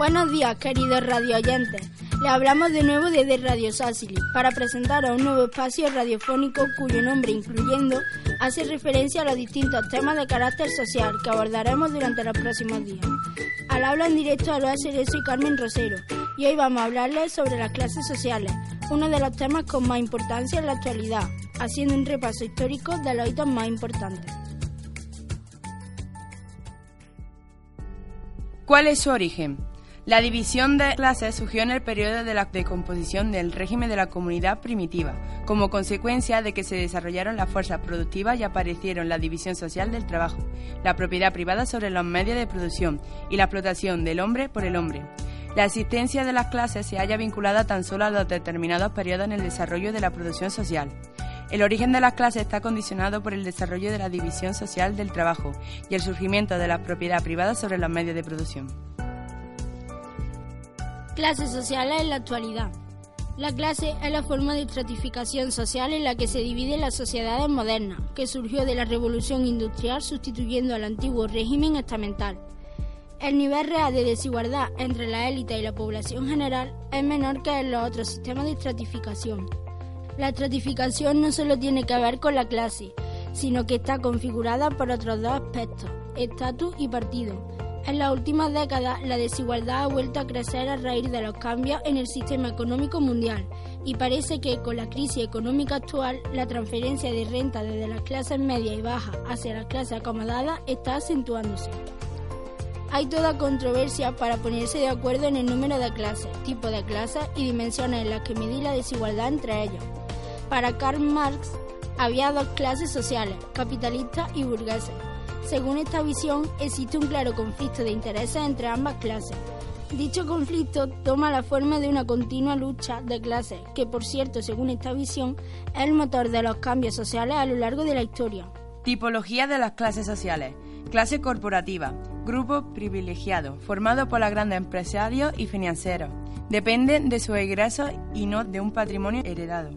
Buenos días, queridos radio oyentes. Le hablamos de nuevo desde Radio Sassili para presentaros un nuevo espacio radiofónico cuyo nombre incluyendo hace referencia a los distintos temas de carácter social que abordaremos durante los próximos días. Al habla en directo a Loa Cerezo y Carmen Rosero y hoy vamos a hablarles sobre las clases sociales, uno de los temas con más importancia en la actualidad, haciendo un repaso histórico de los hitos más importantes. ¿Cuál es su origen? La división de clases surgió en el periodo de la decomposición del régimen de la comunidad primitiva, como consecuencia de que se desarrollaron las fuerzas productivas y aparecieron la división social del trabajo, la propiedad privada sobre los medios de producción y la explotación del hombre por el hombre. La existencia de las clases se halla vinculada tan solo a los determinados periodos en el desarrollo de la producción social. El origen de las clases está condicionado por el desarrollo de la división social del trabajo y el surgimiento de la propiedad privada sobre los medios de producción. Clases sociales en la actualidad. La clase es la forma de estratificación social en la que se dividen las sociedades modernas, que surgió de la revolución industrial sustituyendo al antiguo régimen estamental. El nivel real de desigualdad entre la élite y la población general es menor que en los otros sistemas de estratificación. La estratificación no solo tiene que ver con la clase, sino que está configurada por otros dos aspectos, estatus y partido. En las últimas décadas, la desigualdad ha vuelto a crecer a raíz de los cambios en el sistema económico mundial y parece que con la crisis económica actual, la transferencia de renta desde las clases medias y bajas hacia las clases acomodadas está acentuándose. Hay toda controversia para ponerse de acuerdo en el número de clases, tipo de clases y dimensiones en las que medir la desigualdad entre ellos. Para Karl Marx, había dos clases sociales, capitalistas y burgueses. Según esta visión, existe un claro conflicto de intereses entre ambas clases. Dicho conflicto toma la forma de una continua lucha de clases, que por cierto, según esta visión, es el motor de los cambios sociales a lo largo de la historia. Tipología de las clases sociales. Clase corporativa. Grupo privilegiado, formado por los grandes empresarios y financieros. Dependen de sus ingresos y no de un patrimonio heredado.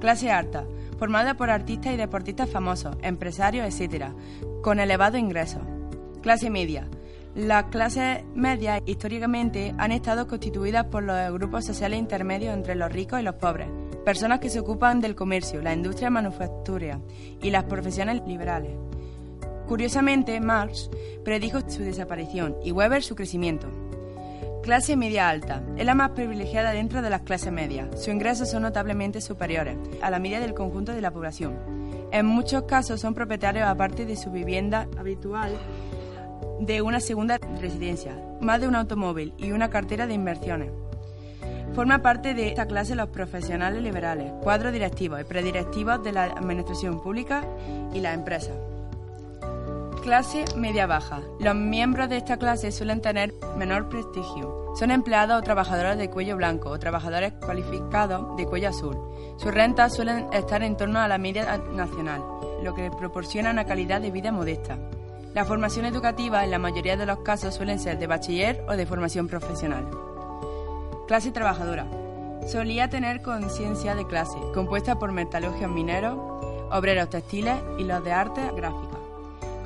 Clase alta formada por artistas y deportistas famosos, empresarios, etc., con elevado ingreso. Clase media. Las clases medias históricamente han estado constituidas por los grupos sociales intermedios entre los ricos y los pobres, personas que se ocupan del comercio, la industria manufacturera y las profesiones liberales. Curiosamente, Marx predijo su desaparición y Weber su crecimiento. Clase media alta. Es la más privilegiada dentro de las clases medias. Sus ingresos son notablemente superiores a la media del conjunto de la población. En muchos casos son propietarios, aparte de su vivienda habitual, de una segunda residencia, más de un automóvil y una cartera de inversiones. Forma parte de esta clase los profesionales liberales, cuadros directivos y predirectivos de la administración pública y las empresas. Clase media-baja. Los miembros de esta clase suelen tener menor prestigio. Son empleados o trabajadores de cuello blanco o trabajadores cualificados de cuello azul. Sus rentas suelen estar en torno a la media nacional, lo que proporciona una calidad de vida modesta. La formación educativa en la mayoría de los casos suelen ser de bachiller o de formación profesional. Clase trabajadora. Solía tener conciencia de clase, compuesta por metalurgios mineros, obreros textiles y los de arte gráfica.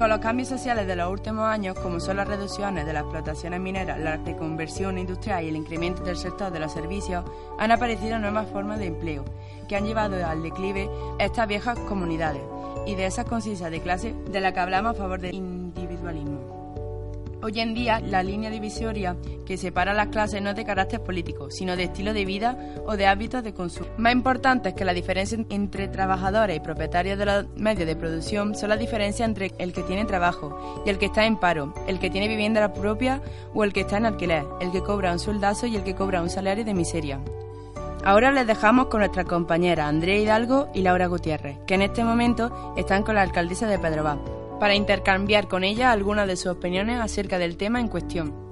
Con los cambios sociales de los últimos años, como son las reducciones de las explotaciones mineras, la reconversión industrial y el incremento del sector de los servicios, han aparecido nuevas formas de empleo que han llevado al declive estas viejas comunidades y de esa conciencia de clase de la que hablamos a favor individualismo. Hoy en día, la línea divisoria que separa las clases no es de carácter político, sino de estilo de vida o de hábitos de consumo. Más importante es que la diferencia entre trabajadores y propietarios de los medios de producción son la diferencia entre el que tiene trabajo y el que está en paro, el que tiene vivienda propia o el que está en alquiler, el que cobra un sueldazo y el que cobra un salario de miseria. Ahora les dejamos con nuestras compañeras Andrea Hidalgo y Laura Gutiérrez, que en este momento están con la alcaldesa de Pedrobar para intercambiar con ella algunas de sus opiniones acerca del tema en cuestión.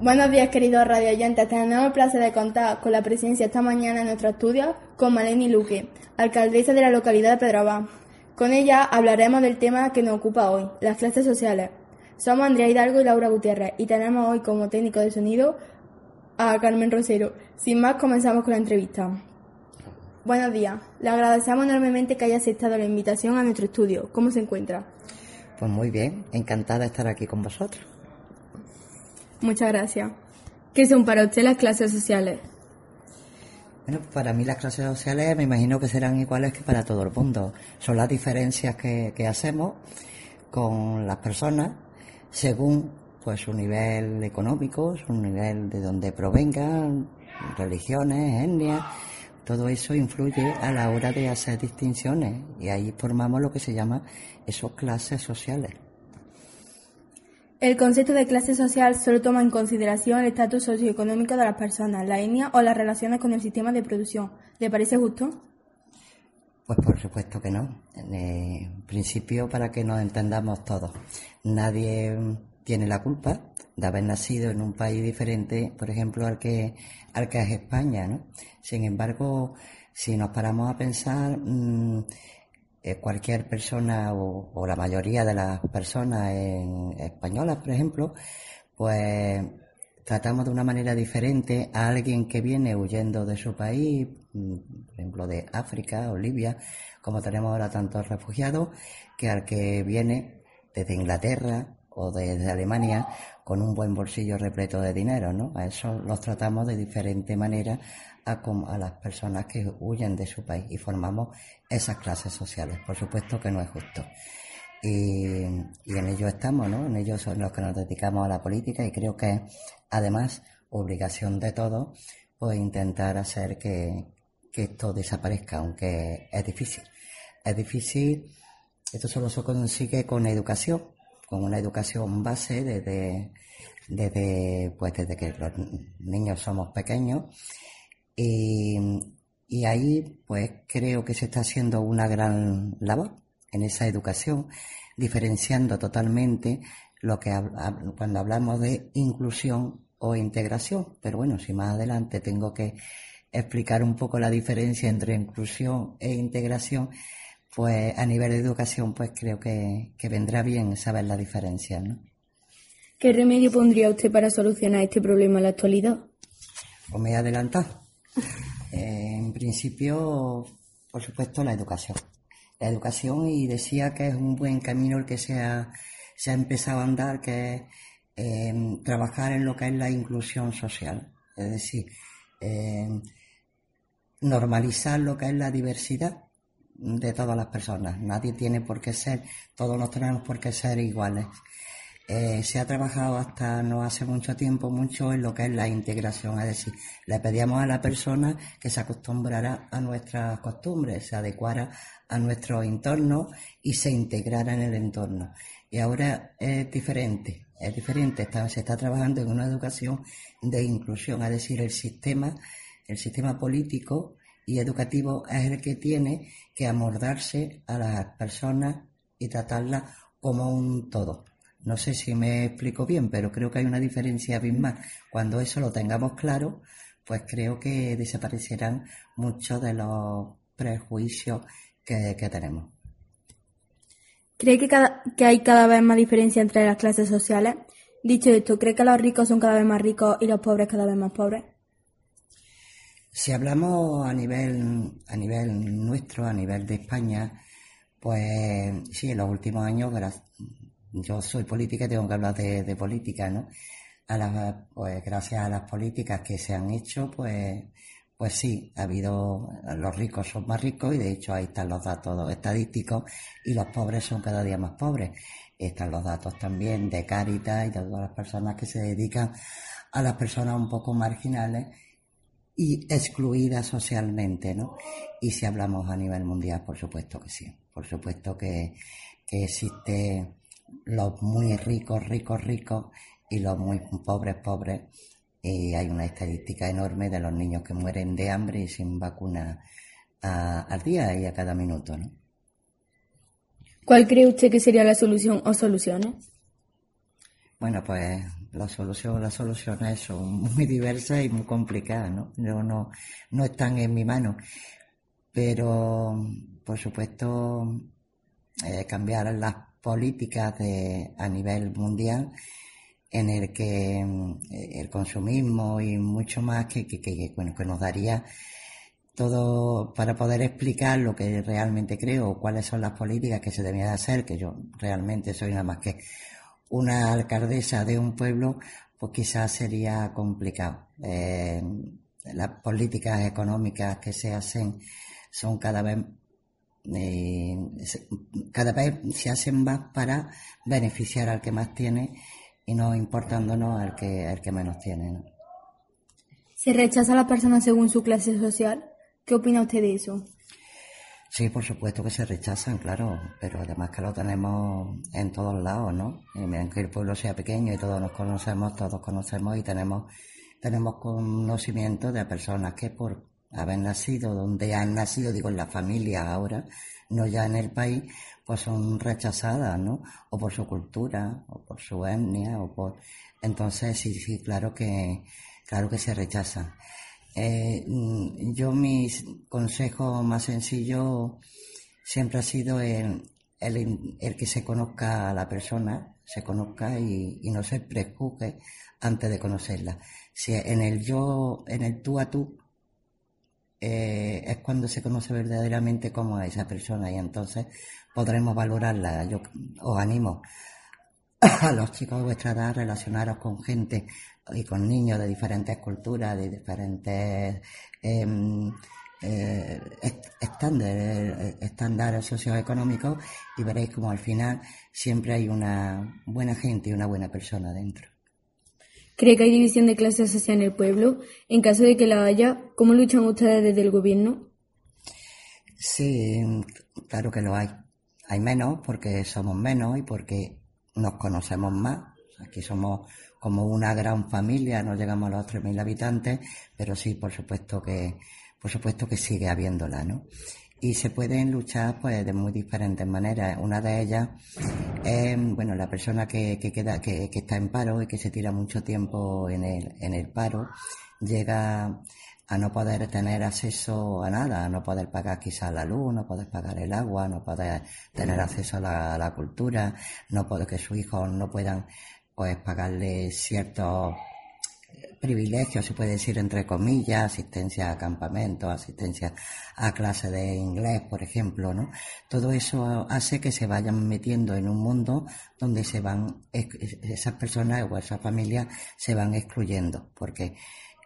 Buenos días, queridos radio oyentes. Tenemos el placer de contar con la presencia esta mañana en nuestro estudio con Maleni Luque, alcaldesa de la localidad de Pedroba. Con ella hablaremos del tema que nos ocupa hoy, las clases sociales. Somos Andrea Hidalgo y Laura Gutiérrez y tenemos hoy como técnico de sonido a Carmen Rosero. Sin más, comenzamos con la entrevista. Buenos días. Le agradecemos enormemente que haya aceptado la invitación a nuestro estudio. ¿Cómo se encuentra? Pues muy bien, encantada de estar aquí con vosotros. Muchas gracias. ¿Qué son para usted las clases sociales? Bueno, para mí las clases sociales me imagino que serán iguales que para todo el mundo. Son las diferencias que, que hacemos con las personas según pues su nivel económico, su nivel de donde provengan, religiones, etnias, todo eso influye a la hora de hacer distinciones y ahí formamos lo que se llama esos clases sociales. El concepto de clase social solo toma en consideración el estatus socioeconómico de las personas, la etnia o las relaciones con el sistema de producción. ¿Le parece justo? Pues por supuesto que no. En principio, para que nos entendamos todos, nadie tiene la culpa de haber nacido en un país diferente, por ejemplo, al que, al que es España, ¿no? Sin embargo, si nos paramos a pensar, mm, eh, cualquier persona o, la mayoría de las personas españolas, por ejemplo, pues tratamos de una manera diferente a alguien que viene huyendo de su país, mm, por ejemplo, de África o Libia, como tenemos ahora tantos refugiados, que al que viene desde Inglaterra, o desde Alemania con un buen bolsillo repleto de dinero, ¿no? A eso los tratamos de diferente manera a, las personas que huyen de su país y formamos esas clases sociales. Por supuesto que no es justo. Y, en ello estamos, ¿no? En ello son los que nos dedicamos a la política y creo que además obligación de todos pues intentar hacer que, que esto desaparezca, aunque es difícil. Es difícil, esto solo se consigue con educación, con una educación base desde, desde, pues desde que los niños somos pequeños. Y, y ahí pues creo que se está haciendo una gran labor en esa educación, diferenciando totalmente lo que cuando hablamos de inclusión o integración. Pero bueno, si más adelante tengo que explicar un poco la diferencia entre inclusión e integración, pues a nivel de educación, pues creo que, vendrá bien saber la diferencia, ¿no? ¿Qué remedio pondría usted para solucionar este problema en la actualidad? Pues me he adelantado. Eh, en principio, por supuesto, la educación. La educación y decía que es un buen camino el que se ha, se ha empezado a andar, que es em, trabajar en lo que es la inclusión social. Es decir, em, normalizar lo que es la diversidad de todas las personas. Nadie tiene por qué ser, todos nos tenemos por qué ser iguales. Eh, se ha trabajado hasta no hace mucho tiempo mucho en lo que es la integración, es decir, le pedíamos a la persona que se acostumbrara a nuestras costumbres, se adecuara a nuestro entorno y se integrara en el entorno. Y ahora es diferente, es diferente, se está trabajando en una educación de inclusión, es decir, el sistema, el sistema político y educativo es el que tiene que amordarse a las personas y tratarlas como un todo. No sé si me explico bien, pero creo que hay una diferencia abismal. Cuando eso lo tengamos claro, pues creo que desaparecerán muchos de los prejuicios que, tenemos. ¿Cree que, que hay cada vez más diferencia entre las clases sociales? Dicho esto, ¿cree que los ricos son cada vez más ricos y los pobres cada vez más pobres? Si hablamos a nivel, a nivel nuestro, a nivel de España, pues sí, en los últimos años, yo soy política y tengo que hablar de, política, ¿no? A pues gracias a las políticas que se han hecho, pues, pues sí, ha habido, los ricos son más ricos y de hecho ahí están los datos estadísticos y los pobres son cada día más pobres. Están los datos también de Caritas y de todas las personas que se dedican a las personas un poco marginales y excluidas socialmente, ¿no? Y si hablamos a nivel mundial, por supuesto que sí. Por supuesto que, que existe los muy ricos, ricos, ricos y los muy pobres, pobres y hay una estadística enorme de los niños que mueren de hambre y sin vacuna al día y a cada minuto. ¿no? ¿Cuál cree usted que sería la solución o soluciones? Bueno, pues la solución, las soluciones son muy diversas y muy complicadas, ¿no? no, no están en mi mano. Pero, por supuesto, eh, cambiar las políticas a nivel mundial en el que mm, el consumismo y mucho más que, que, bueno, que nos daría todo para poder explicar lo que realmente creo cuáles son las políticas que se debían hacer, que yo realmente soy nada más que una alcaldesa de un pueblo, pues quizás sería complicado. Eh, las políticas económicas que se hacen son cada vez eh, cada vez se hacen más para beneficiar al que más tiene y no importándonos al que, al que menos tiene. ¿Se rechaza a la persona según su clase social? ¿Qué opina usted de eso? Sí, por supuesto que se rechazan, claro, pero además que lo tenemos en todos lados, ¿no? Y que el pueblo sea pequeño y todos nos conocemos, todos conocemos y tenemos, tenemos conocimiento de personas que por haber nacido donde han nacido, digo, en la familia ahora, no ya en el país, pues son rechazadas, ¿no? O por su cultura, o por su etnia, o por... Entonces, sí, sí, claro que, claro que se rechazan. Eh, mm, yo mi consejo más sencillo siempre ha sido el, el, que se conozca a la persona, se conozca y, no se prejuzgue antes de conocerla. Si en el yo, en el tú a tú, eh, es cuando se conoce verdaderamente cómo es esa persona y entonces podremos valorarla. Yo os animo a los chicos de vuestra edad a relacionaros con gente y con niños de diferentes culturas, de diferentes em, eh, estándares, estándares socioeconómicos y veréis como al final siempre hay una buena gente y una buena persona dentro. ¿Cree que hay división de clases social en el pueblo? En caso de que la haya, ¿cómo luchan ustedes desde el gobierno? Sí, claro que lo hay. Hay menos porque somos menos y porque nos conocemos más. Aquí somos como una gran familia, no llegamos a los 3.000 habitantes, pero sí, por supuesto que, por supuesto que sigue habiéndola, ¿no? y se pueden luchar pues de muy diferentes maneras. Una de ellas es bueno la persona que, que queda que, que, está en paro y que se tira mucho tiempo en el, en el paro llega a no poder tener acceso a nada, a no poder pagar quizás la luz, no poder pagar el agua, no poder tener acceso a la, a la cultura, no poder que sus hijos no puedan pues pagarle ciertos privilegios, se puede decir entre comillas, asistencia a campamentos, asistencia a clase de inglés, por ejemplo, ¿no? Todo eso hace que se vayan metiendo en un mundo donde se van, esas personas o esas familias se van excluyendo, porque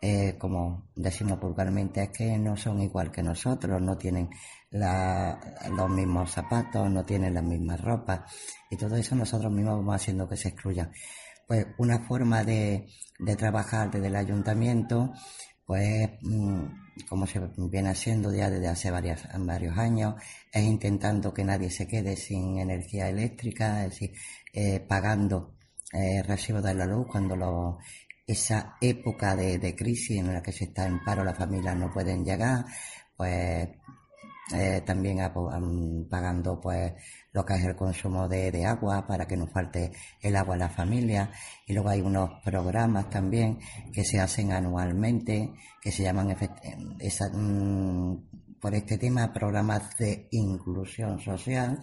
eh, como decimos vulgarmente, es que no son igual que nosotros, no tienen los mismos zapatos, no tienen las mismas ropas, y todo eso nosotros mismos vamos haciendo que se excluyan. Pues una forma de, de trabajar desde el ayuntamiento, pues mm, como se viene haciendo ya desde hace varios, varios años, es intentando que nadie se quede sin energía eléctrica, es decir, eh, pagando eh, recibo de la luz cuando lo, esa época de, de, crisis en la que se está en paro, las familias no pueden llegar, pues eh, también pagando pues lo que es el consumo de, de, agua para que no falte el agua a la familia. Y luego hay unos programas también que se hacen anualmente que se llaman esa, mm, por este tema programas de inclusión social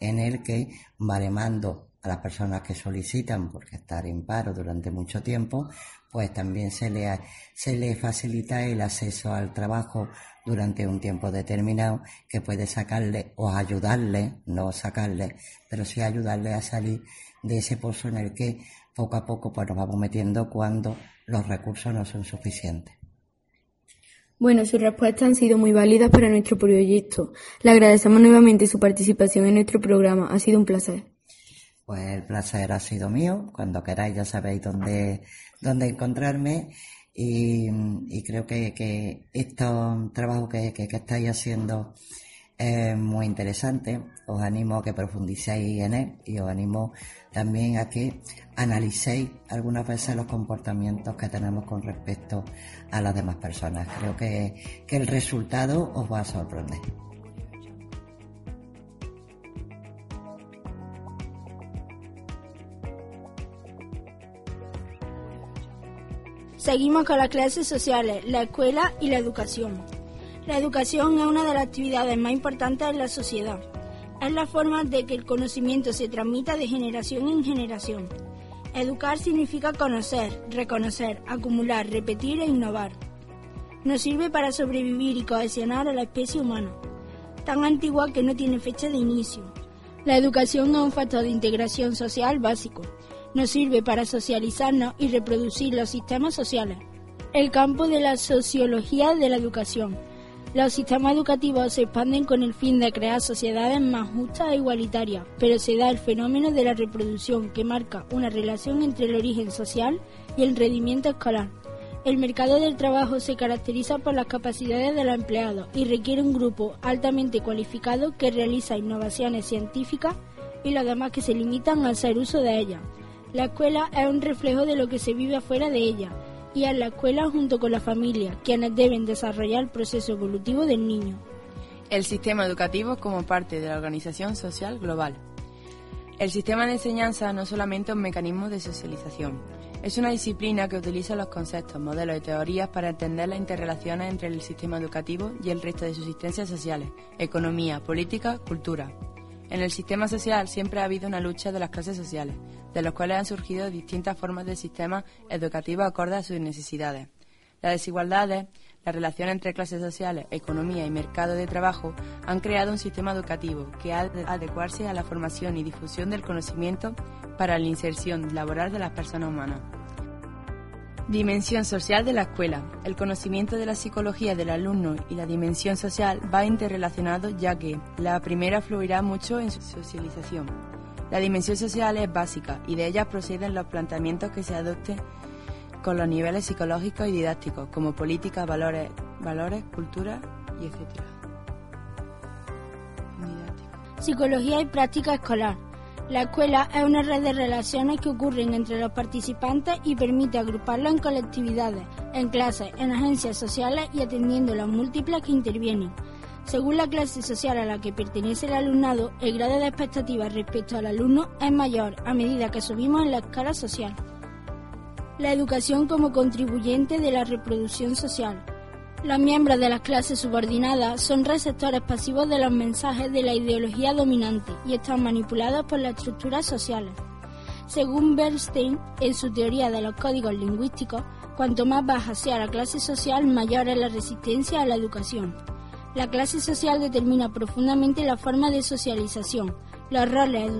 en el que baremando a las personas que solicitan porque estar en paro durante mucho tiempo pues también se le, se le facilita el acceso al trabajo durante un tiempo determinado que puede sacarle o ayudarle, no sacarle, pero sí ayudarle a salir de ese pozo en el que poco a poco pues, nos vamos metiendo cuando los recursos no son suficientes. Bueno, sus respuestas han sido muy válidas para nuestro proyecto. Le agradecemos nuevamente su participación en nuestro programa. Ha sido un placer. Pues el placer ha sido mío. Cuando queráis ya sabéis dónde, dónde encontrarme. Y, creo que, que estos trabajos que, que, estáis haciendo es muy interesante. Os animo a que profundicéis en él y os animo también a que analicéis algunas veces los comportamientos que tenemos con respecto a las demás personas. Creo que, que el resultado os va a sorprender. Seguimos con las clases sociales, la escuela y la educación. La educación es una de las actividades más importantes en la sociedad. Es la forma de que el conocimiento se transmita de generación en generación. Educar significa conocer, reconocer, acumular, repetir e innovar. Nos sirve para sobrevivir y cohesionar a la especie humana, tan antigua que no tiene fecha de inicio. La educación es un factor de integración social básico. Nos sirve para socializarnos y reproducir los sistemas sociales. El campo de la sociología de la educación los sistemas educativos se expanden con el fin de crear sociedades más justas e igualitarias, pero se da el fenómeno de la reproducción que marca una relación entre el origen social y el rendimiento escolar. El mercado del trabajo se caracteriza por las capacidades de los empleados y requiere un grupo altamente cualificado que realiza innovaciones científicas y los demás que se limitan al hacer uso de ellas. La escuela es un reflejo de lo que se vive afuera de ella y a la escuela junto con la familia, quienes deben desarrollar el proceso evolutivo del niño. El sistema educativo como parte de la organización social global. El sistema de enseñanza no es un mecanismo de socialización, es una disciplina que utiliza los conceptos, modelos y teorías para entender las interrelaciones entre el sistema educativo y el resto de subsistencias sociales, economía, política, cultura. En el sistema social siempre ha habido una lucha de las clases sociales, de los cuales han surgido distintas formas de sistema educativo acorde a sus necesidades. Las desigualdades, la relación entre clases sociales, economía y mercado de trabajo han creado un sistema educativo que ha de adecuarse a la formación y difusión del conocimiento para la inserción laboral de las personas humanas. Dimensión social de la escuela. El conocimiento de la psicología del alumno y la dimensión social va interrelacionado ya que la primera fluirá mucho en su socialización la dimensión social es básica y de ella proceden los planteamientos que se adopten con los niveles psicológicos y didácticos, como política, valores, valores, cultura y etc. Psicología y práctica escolar. La escuela es una red de relaciones que ocurren entre los participantes y permite agruparlos en colectividades, en clases, en agencias sociales y atendiendo las múltiples que intervienen. Según la clase social a la que pertenece el alumnado, el grado de expectativa respecto al alumno es mayor a medida que subimos en la escala social. La educación como contribuyente de la reproducción social. Los miembros de las clases subordinadas son receptores pasivos de los mensajes de la ideología dominante y están manipulados por las estructuras sociales. Según Bernstein, en su teoría de los códigos lingüísticos, cuanto más baja sea la clase social, mayor es la resistencia a la educación. La clase social determina profundamente la forma de socialización, los roles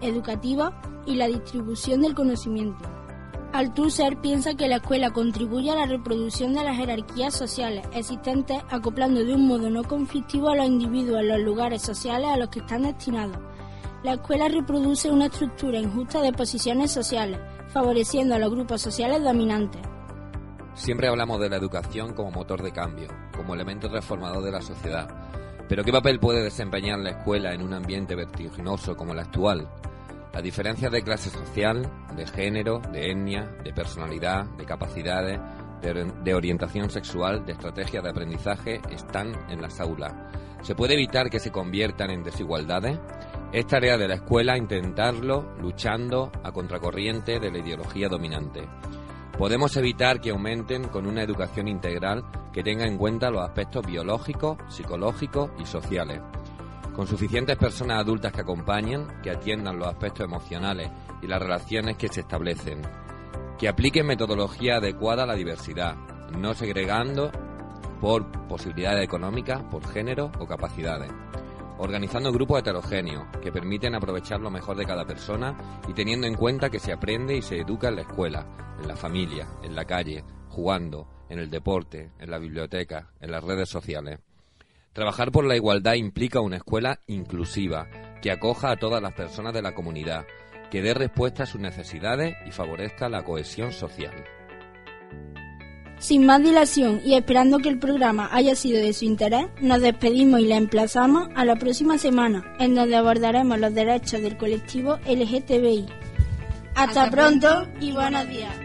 educativos y la distribución del conocimiento. Althusser piensa que la escuela contribuye a la reproducción de las jerarquías sociales existentes, acoplando de un modo no conflictivo a los individuos en los lugares sociales a los que están destinados. La escuela reproduce una estructura injusta de posiciones sociales, favoreciendo a los grupos sociales dominantes. Siempre hablamos de la educación como motor de cambio, como elemento transformador de la sociedad. Pero ¿qué papel puede desempeñar la escuela en un ambiente vertiginoso como el actual? Las diferencias de clase social, de género, de etnia, de personalidad, de capacidades, de, orientación sexual, de estrategia de aprendizaje están en las aulas. ¿Se puede evitar que se conviertan en desigualdades? Es tarea de la escuela intentarlo luchando a contracorriente de la ideología dominante. Podemos evitar que aumenten con una educación integral que tenga en cuenta los aspectos biológicos, psicológicos y sociales. Con suficientes personas adultas que acompañen, que atiendan los aspectos emocionales y las relaciones que se establecen. Que apliquen metodología adecuada a la diversidad, no segregando por posibilidades económicas, por género o capacidades organizando grupos heterogéneos que permiten aprovechar lo mejor de cada persona y teniendo en cuenta que se aprende y se educa en la escuela, en la familia, en la calle, jugando, en el deporte, en la biblioteca, en las redes sociales. Trabajar por la igualdad implica una escuela inclusiva, que acoja a todas las personas de la comunidad, que dé respuesta a sus necesidades y favorezca la cohesión social. Sin más dilación y esperando que el programa haya sido de su interés, nos despedimos y le emplazamos a la próxima semana, en donde abordaremos los derechos del colectivo LGTBI. Hasta, pronto y buenos días.